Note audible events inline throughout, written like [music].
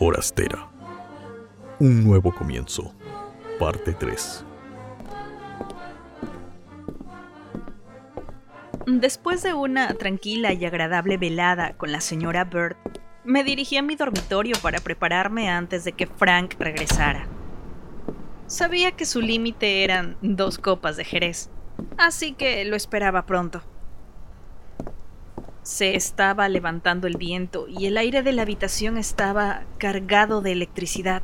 Forastera. Un nuevo comienzo. Parte 3. Después de una tranquila y agradable velada con la señora Bird, me dirigí a mi dormitorio para prepararme antes de que Frank regresara. Sabía que su límite eran dos copas de Jerez, así que lo esperaba pronto. Se estaba levantando el viento y el aire de la habitación estaba cargado de electricidad.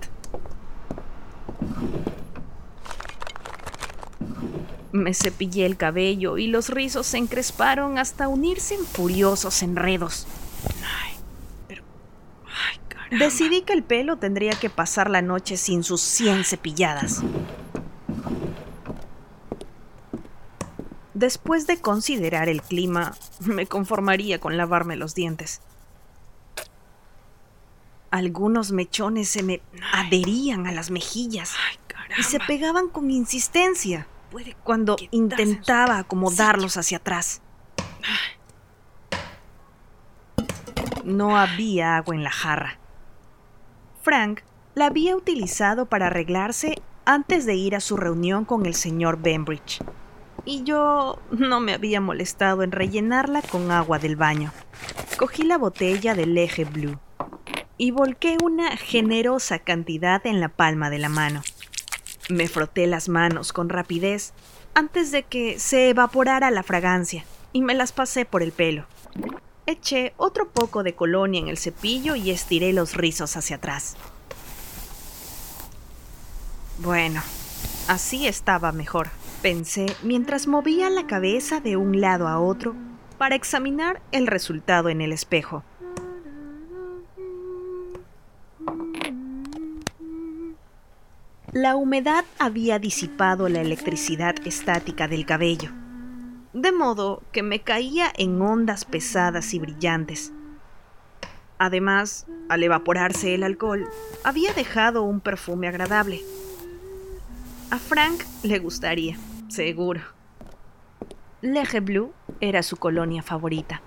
Me cepillé el cabello y los rizos se encresparon hasta unirse en furiosos enredos. Ay, pero... Ay. Decidí que el pelo tendría que pasar la noche sin sus 100 cepilladas. Después de considerar el clima, me conformaría con lavarme los dientes. Algunos mechones se me adherían a las mejillas y se pegaban con insistencia cuando intentaba acomodarlos hacia atrás. No había agua en la jarra. Frank la había utilizado para arreglarse antes de ir a su reunión con el señor Bembridge y yo no me había molestado en rellenarla con agua del baño. Cogí la botella del eje blue y volqué una generosa cantidad en la palma de la mano. Me froté las manos con rapidez antes de que se evaporara la fragancia y me las pasé por el pelo. Eché otro poco de colonia en el cepillo y estiré los rizos hacia atrás. Bueno, así estaba mejor pensé mientras movía la cabeza de un lado a otro para examinar el resultado en el espejo. La humedad había disipado la electricidad estática del cabello, de modo que me caía en ondas pesadas y brillantes. Además, al evaporarse el alcohol, había dejado un perfume agradable. A Frank le gustaría seguro. Leje Blue era su colonia favorita.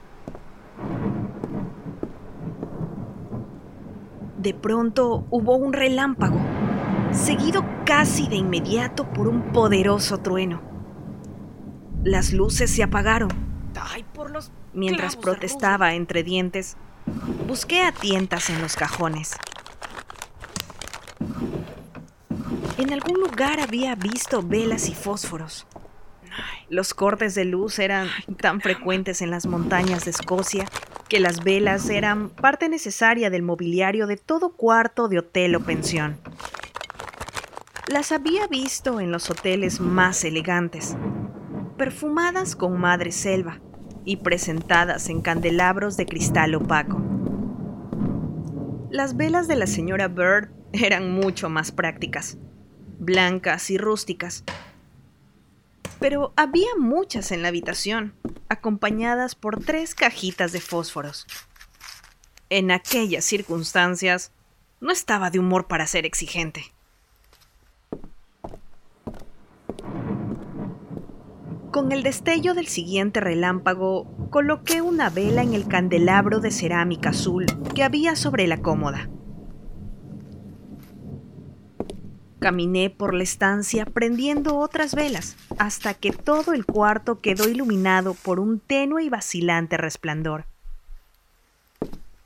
De pronto hubo un relámpago, seguido casi de inmediato por un poderoso trueno. Las luces se apagaron. Mientras protestaba entre dientes, busqué a tientas en los cajones. En algún lugar había visto velas y fósforos. Los cortes de luz eran tan frecuentes en las montañas de Escocia que las velas eran parte necesaria del mobiliario de todo cuarto de hotel o pensión. Las había visto en los hoteles más elegantes, perfumadas con madre selva y presentadas en candelabros de cristal opaco. Las velas de la señora Bird eran mucho más prácticas blancas y rústicas. Pero había muchas en la habitación, acompañadas por tres cajitas de fósforos. En aquellas circunstancias, no estaba de humor para ser exigente. Con el destello del siguiente relámpago, coloqué una vela en el candelabro de cerámica azul que había sobre la cómoda. Caminé por la estancia prendiendo otras velas hasta que todo el cuarto quedó iluminado por un tenue y vacilante resplandor.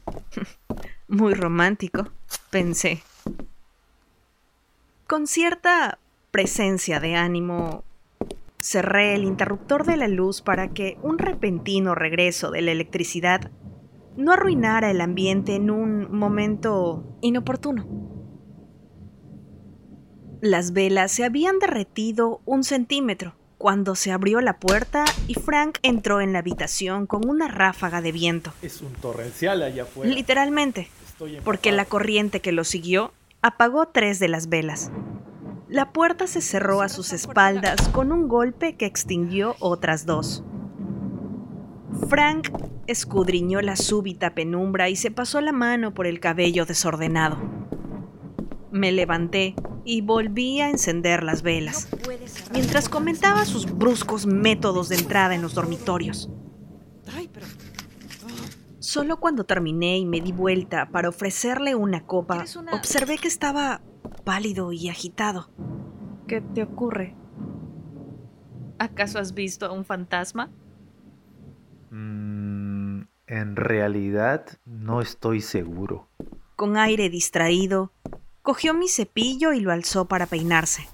[laughs] Muy romántico, pensé. Con cierta presencia de ánimo, cerré el interruptor de la luz para que un repentino regreso de la electricidad no arruinara el ambiente en un momento inoportuno. Las velas se habían derretido un centímetro cuando se abrió la puerta y Frank entró en la habitación con una ráfaga de viento. Es un torrencial allá afuera. Literalmente, porque la corriente que lo siguió apagó tres de las velas. La puerta se cerró a sus espaldas con un golpe que extinguió otras dos. Frank escudriñó la súbita penumbra y se pasó la mano por el cabello desordenado. Me levanté y volví a encender las velas, mientras comentaba sus bruscos métodos de entrada en los dormitorios. Solo cuando terminé y me di vuelta para ofrecerle una copa, observé que estaba pálido y agitado. ¿Qué te ocurre? ¿Acaso has visto a un fantasma? Mm, en realidad no estoy seguro. Con aire distraído, cogió mi cepillo y lo alzó para peinarse.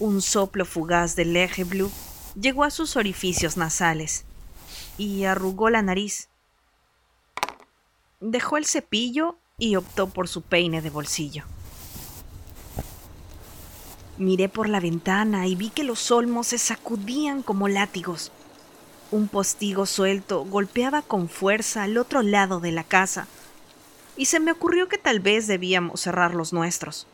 Un soplo fugaz del eje blue llegó a sus orificios nasales y arrugó la nariz. Dejó el cepillo y optó por su peine de bolsillo. Miré por la ventana y vi que los olmos se sacudían como látigos. Un postigo suelto golpeaba con fuerza al otro lado de la casa, y se me ocurrió que tal vez debíamos cerrar los nuestros.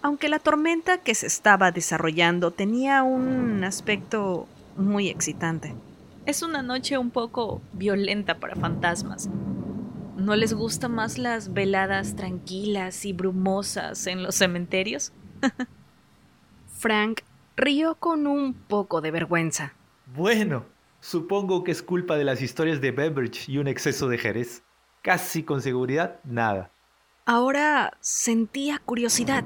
Aunque la tormenta que se estaba desarrollando tenía un aspecto muy excitante. Es una noche un poco violenta para fantasmas. ¿No les gustan más las veladas tranquilas y brumosas en los cementerios? [laughs] Frank rió con un poco de vergüenza. Bueno, supongo que es culpa de las historias de Beveridge y un exceso de Jerez. Casi con seguridad, nada. Ahora sentía curiosidad.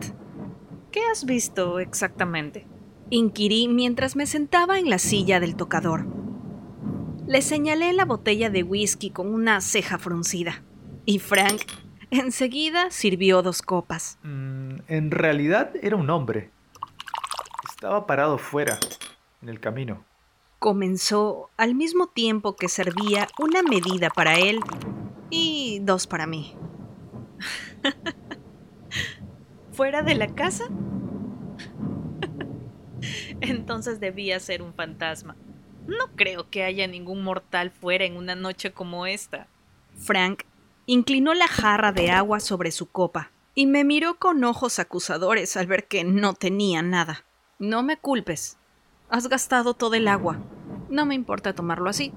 ¿Qué has visto exactamente? Inquirí mientras me sentaba en la silla del tocador. Le señalé la botella de whisky con una ceja fruncida. Y Frank enseguida sirvió dos copas. Mm, en realidad era un hombre. Estaba parado fuera, en el camino. Comenzó al mismo tiempo que servía una medida para él y dos para mí. [laughs] ¿Fuera de la casa? [laughs] Entonces debía ser un fantasma. No creo que haya ningún mortal fuera en una noche como esta. Frank inclinó la jarra de agua sobre su copa y me miró con ojos acusadores al ver que no tenía nada. No me culpes. Has gastado todo el agua. No me importa tomarlo así.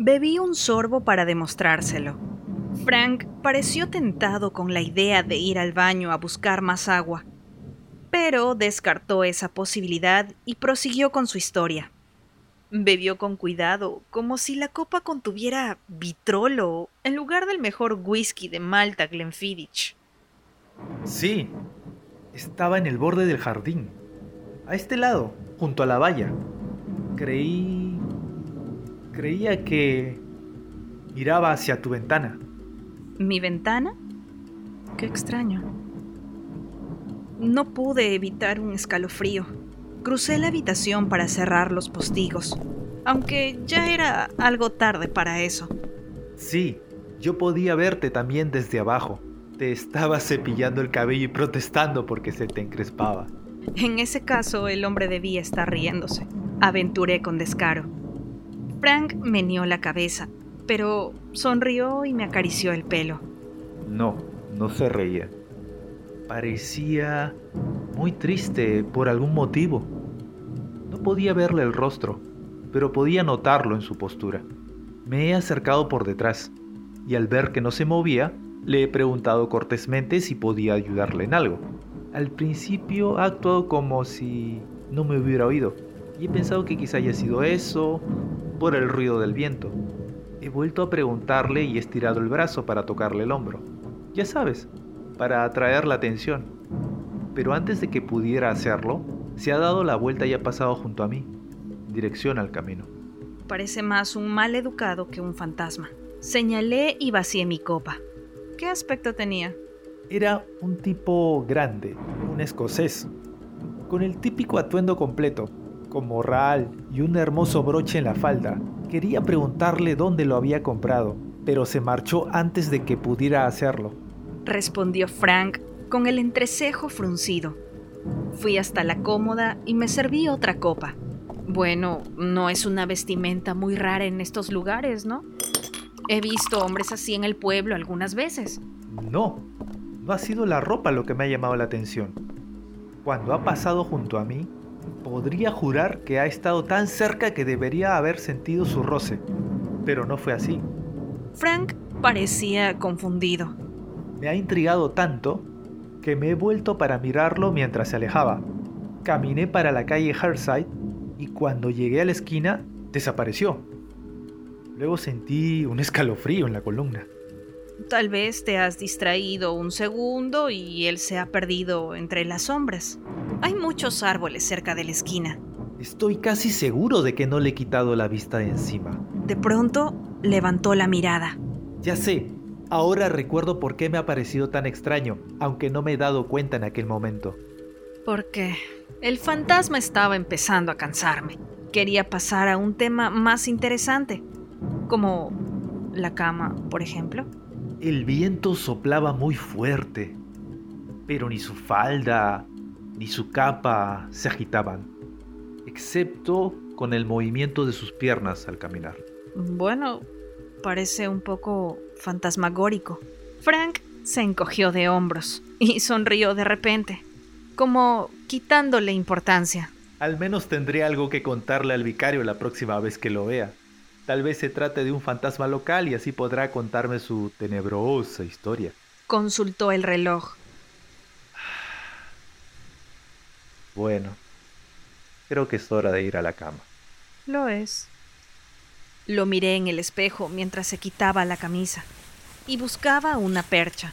Bebí un sorbo para demostrárselo. Frank pareció tentado con la idea de ir al baño a buscar más agua, pero descartó esa posibilidad y prosiguió con su historia. Bebió con cuidado, como si la copa contuviera vitrolo en lugar del mejor whisky de Malta Glenfiddich. Sí, estaba en el borde del jardín, a este lado, junto a la valla. Creí... Creía que... miraba hacia tu ventana. ¿Mi ventana? Qué extraño. No pude evitar un escalofrío. Crucé la habitación para cerrar los postigos, aunque ya era algo tarde para eso. Sí, yo podía verte también desde abajo. Te estaba cepillando el cabello y protestando porque se te encrespaba. En ese caso, el hombre debía estar riéndose. Aventuré con descaro. Frank meneó la cabeza, pero sonrió y me acarició el pelo. No, no se reía. Parecía muy triste por algún motivo. No podía verle el rostro, pero podía notarlo en su postura. Me he acercado por detrás, y al ver que no se movía, le he preguntado cortésmente si podía ayudarle en algo. Al principio ha actuado como si no me hubiera oído, y he pensado que quizá haya sido eso, por el ruido del viento. He vuelto a preguntarle y he estirado el brazo para tocarle el hombro. Ya sabes, para atraer la atención. Pero antes de que pudiera hacerlo, se ha dado la vuelta y ha pasado junto a mí, dirección al camino. Parece más un mal educado que un fantasma. Señalé y vacié mi copa. ¿Qué aspecto tenía? Era un tipo grande, un escocés, con el típico atuendo completo, con morral y un hermoso broche en la falda. Quería preguntarle dónde lo había comprado, pero se marchó antes de que pudiera hacerlo. Respondió Frank con el entrecejo fruncido. Fui hasta la cómoda y me serví otra copa. Bueno, no es una vestimenta muy rara en estos lugares, ¿no? He visto hombres así en el pueblo algunas veces. No, no ha sido la ropa lo que me ha llamado la atención. Cuando ha pasado junto a mí, podría jurar que ha estado tan cerca que debería haber sentido su roce, pero no fue así. Frank parecía confundido. Me ha intrigado tanto que me he vuelto para mirarlo mientras se alejaba. Caminé para la calle Herside y cuando llegué a la esquina, desapareció. Luego sentí un escalofrío en la columna. Tal vez te has distraído un segundo y él se ha perdido entre las sombras. Hay muchos árboles cerca de la esquina. Estoy casi seguro de que no le he quitado la vista de encima. De pronto levantó la mirada. Ya sé, ahora recuerdo por qué me ha parecido tan extraño, aunque no me he dado cuenta en aquel momento. Porque el fantasma estaba empezando a cansarme. Quería pasar a un tema más interesante, como la cama, por ejemplo. El viento soplaba muy fuerte, pero ni su falda ni su capa se agitaban, excepto con el movimiento de sus piernas al caminar. Bueno, parece un poco fantasmagórico. Frank se encogió de hombros y sonrió de repente, como quitándole importancia. Al menos tendré algo que contarle al vicario la próxima vez que lo vea. Tal vez se trate de un fantasma local y así podrá contarme su tenebrosa historia. Consultó el reloj. Bueno, creo que es hora de ir a la cama. Lo es. Lo miré en el espejo mientras se quitaba la camisa y buscaba una percha.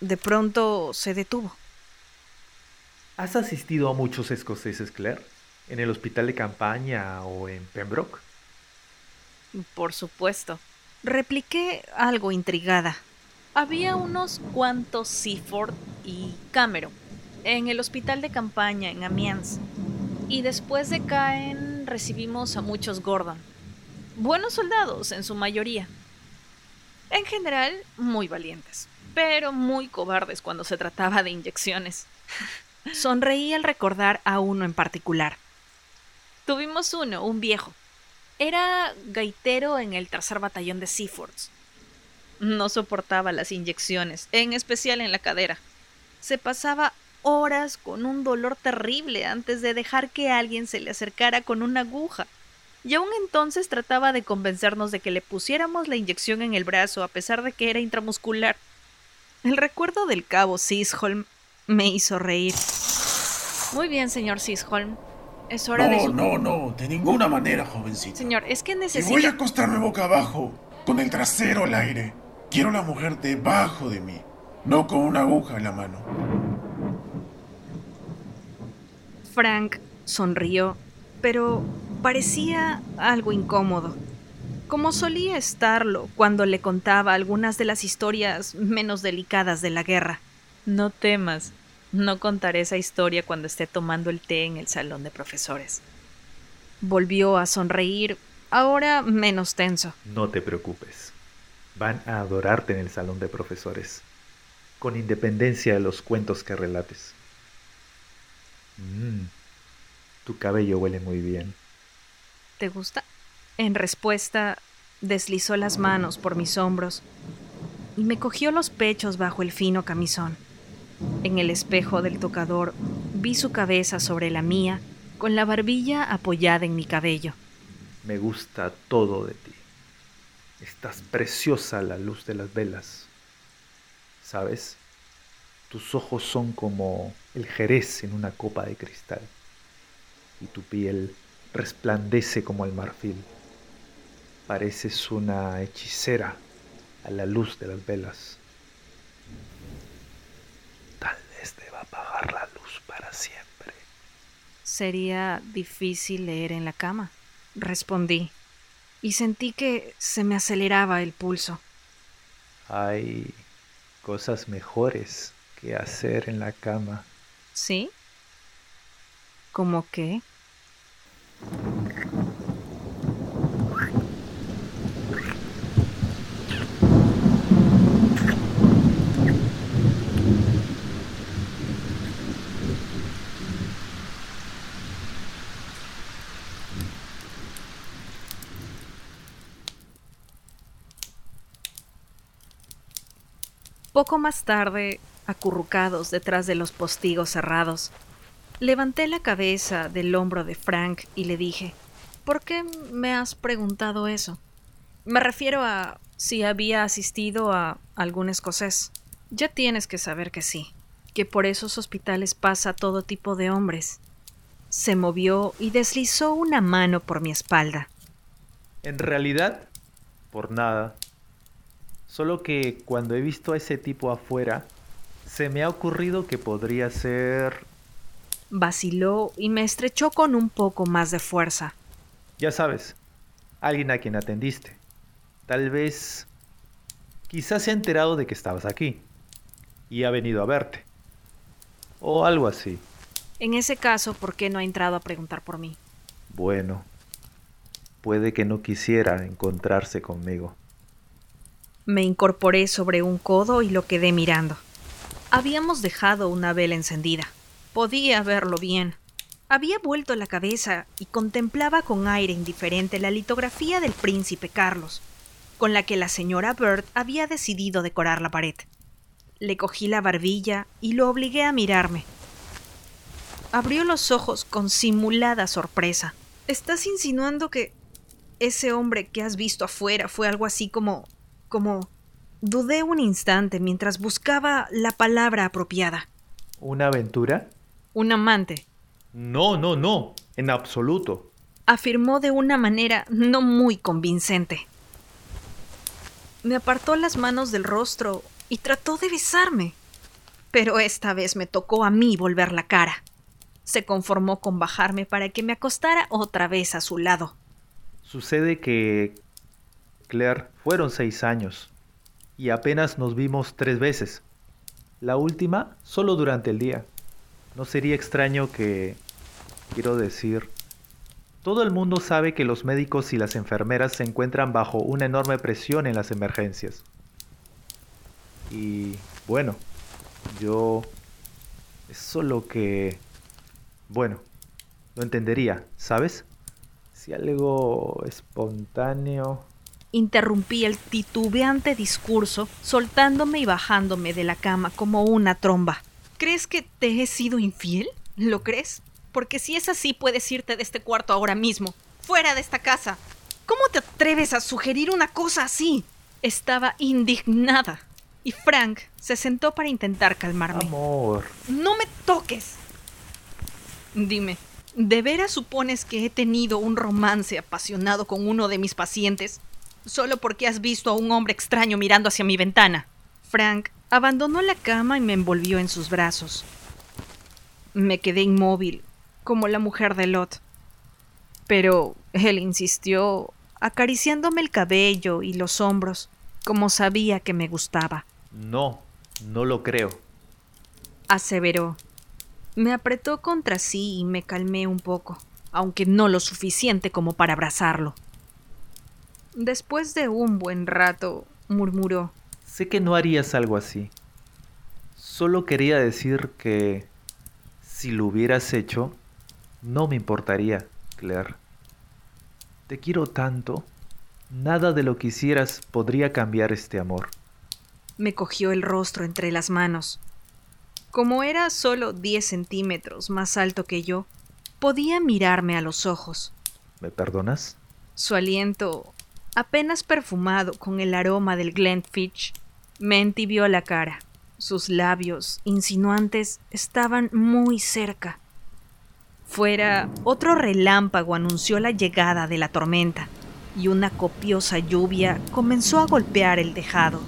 De pronto se detuvo. ¿Has asistido a muchos escoceses, Claire? en el hospital de campaña o en Pembroke? Por supuesto. Repliqué algo intrigada. Había unos cuantos Seaford y Cameron en el hospital de campaña en Amiens. Y después de Caen recibimos a muchos Gordon. Buenos soldados en su mayoría. En general, muy valientes, pero muy cobardes cuando se trataba de inyecciones. [laughs] Sonreí al recordar a uno en particular. Tuvimos uno, un viejo. Era gaitero en el tercer batallón de Seafords. No soportaba las inyecciones, en especial en la cadera. Se pasaba horas con un dolor terrible antes de dejar que alguien se le acercara con una aguja. Y aún entonces trataba de convencernos de que le pusiéramos la inyección en el brazo a pesar de que era intramuscular. El recuerdo del cabo Sisholm me hizo reír. Muy bien, señor Sisholm. Es hora no, de. No, no, de ninguna manera, jovencita. Señor, es que necesito. Y voy a acostarme boca abajo, con el trasero al aire. Quiero la mujer debajo de mí, no con una aguja en la mano. Frank sonrió, pero parecía algo incómodo, como solía estarlo cuando le contaba algunas de las historias menos delicadas de la guerra. No temas, no contaré esa historia cuando esté tomando el té en el salón de profesores. Volvió a sonreír, ahora menos tenso. No te preocupes. Van a adorarte en el salón de profesores, con independencia de los cuentos que relates. Mm, tu cabello huele muy bien. ¿Te gusta? En respuesta, deslizó las manos por mis hombros y me cogió los pechos bajo el fino camisón. En el espejo del tocador vi su cabeza sobre la mía, con la barbilla apoyada en mi cabello. Me gusta todo de ti. Estás preciosa a la luz de las velas. ¿Sabes? Tus ojos son como el jerez en una copa de cristal. Y tu piel resplandece como el marfil. Pareces una hechicera a la luz de las velas. apagar la luz para siempre. Sería difícil leer en la cama, respondí, y sentí que se me aceleraba el pulso. Hay cosas mejores que hacer en la cama. ¿Sí? ¿Cómo qué? Poco más tarde, acurrucados detrás de los postigos cerrados, levanté la cabeza del hombro de Frank y le dije, ¿por qué me has preguntado eso? Me refiero a si había asistido a algún escocés. Ya tienes que saber que sí, que por esos hospitales pasa todo tipo de hombres. Se movió y deslizó una mano por mi espalda. En realidad, por nada. Solo que cuando he visto a ese tipo afuera, se me ha ocurrido que podría ser... Vaciló y me estrechó con un poco más de fuerza. Ya sabes, alguien a quien atendiste. Tal vez... Quizás se ha enterado de que estabas aquí y ha venido a verte. O algo así. En ese caso, ¿por qué no ha entrado a preguntar por mí? Bueno, puede que no quisiera encontrarse conmigo. Me incorporé sobre un codo y lo quedé mirando. Habíamos dejado una vela encendida. Podía verlo bien. Había vuelto la cabeza y contemplaba con aire indiferente la litografía del príncipe Carlos, con la que la señora Bird había decidido decorar la pared. Le cogí la barbilla y lo obligué a mirarme. Abrió los ojos con simulada sorpresa. ¿Estás insinuando que ese hombre que has visto afuera fue algo así como... como... Dudé un instante mientras buscaba la palabra apropiada. ¿Una aventura? Un amante. No, no, no, en absoluto. Afirmó de una manera no muy convincente. Me apartó las manos del rostro y trató de besarme. Pero esta vez me tocó a mí volver la cara. Se conformó con bajarme para que me acostara otra vez a su lado. Sucede que... Claire, fueron seis años y apenas nos vimos tres veces. La última solo durante el día. No sería extraño que... Quiero decir... Todo el mundo sabe que los médicos y las enfermeras se encuentran bajo una enorme presión en las emergencias. Y bueno, yo... Es solo que... Bueno, lo entendería, ¿sabes? Si algo espontáneo... Interrumpí el titubeante discurso, soltándome y bajándome de la cama como una tromba. ¿Crees que te he sido infiel? ¿Lo crees? Porque si es así, puedes irte de este cuarto ahora mismo. Fuera de esta casa. ¿Cómo te atreves a sugerir una cosa así? Estaba indignada. Y Frank se sentó para intentar calmarme. Amor. No me toques. Dime, ¿de veras supones que he tenido un romance apasionado con uno de mis pacientes solo porque has visto a un hombre extraño mirando hacia mi ventana? Frank abandonó la cama y me envolvió en sus brazos. Me quedé inmóvil, como la mujer de Lot. Pero él insistió, acariciándome el cabello y los hombros, como sabía que me gustaba. No, no lo creo. Aseveró. Me apretó contra sí y me calmé un poco, aunque no lo suficiente como para abrazarlo. Después de un buen rato, murmuró. Sé que no harías algo así. Solo quería decir que si lo hubieras hecho, no me importaría, Claire. Te quiero tanto. Nada de lo que hicieras podría cambiar este amor. Me cogió el rostro entre las manos. Como era solo diez centímetros más alto que yo, podía mirarme a los ojos. ¿Me perdonas? Su aliento, apenas perfumado con el aroma del Glenfiddich, me entibió la cara. Sus labios insinuantes estaban muy cerca. Fuera, otro relámpago anunció la llegada de la tormenta, y una copiosa lluvia comenzó a golpear el tejado.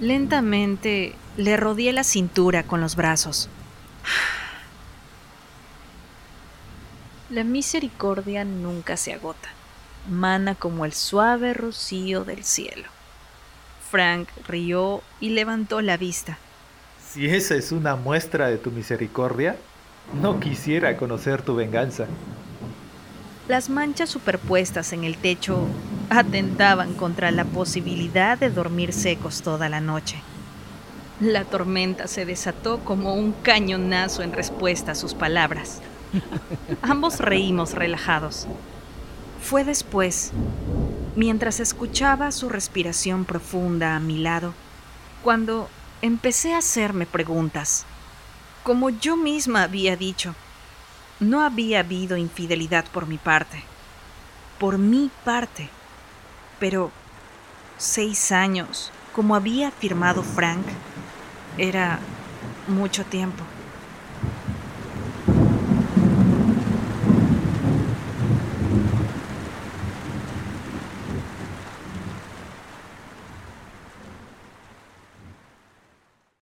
Lentamente le rodeé la cintura con los brazos. [sighs] La misericordia nunca se agota. Mana como el suave rocío del cielo. Frank rió y levantó la vista. Si esa es una muestra de tu misericordia, no quisiera conocer tu venganza. Las manchas superpuestas en el techo atentaban contra la posibilidad de dormir secos toda la noche. La tormenta se desató como un cañonazo en respuesta a sus palabras. Ambos reímos relajados. Fue después, mientras escuchaba su respiración profunda a mi lado, cuando empecé a hacerme preguntas. Como yo misma había dicho, no había habido infidelidad por mi parte. Por mi parte. Pero seis años, como había afirmado Frank, era mucho tiempo.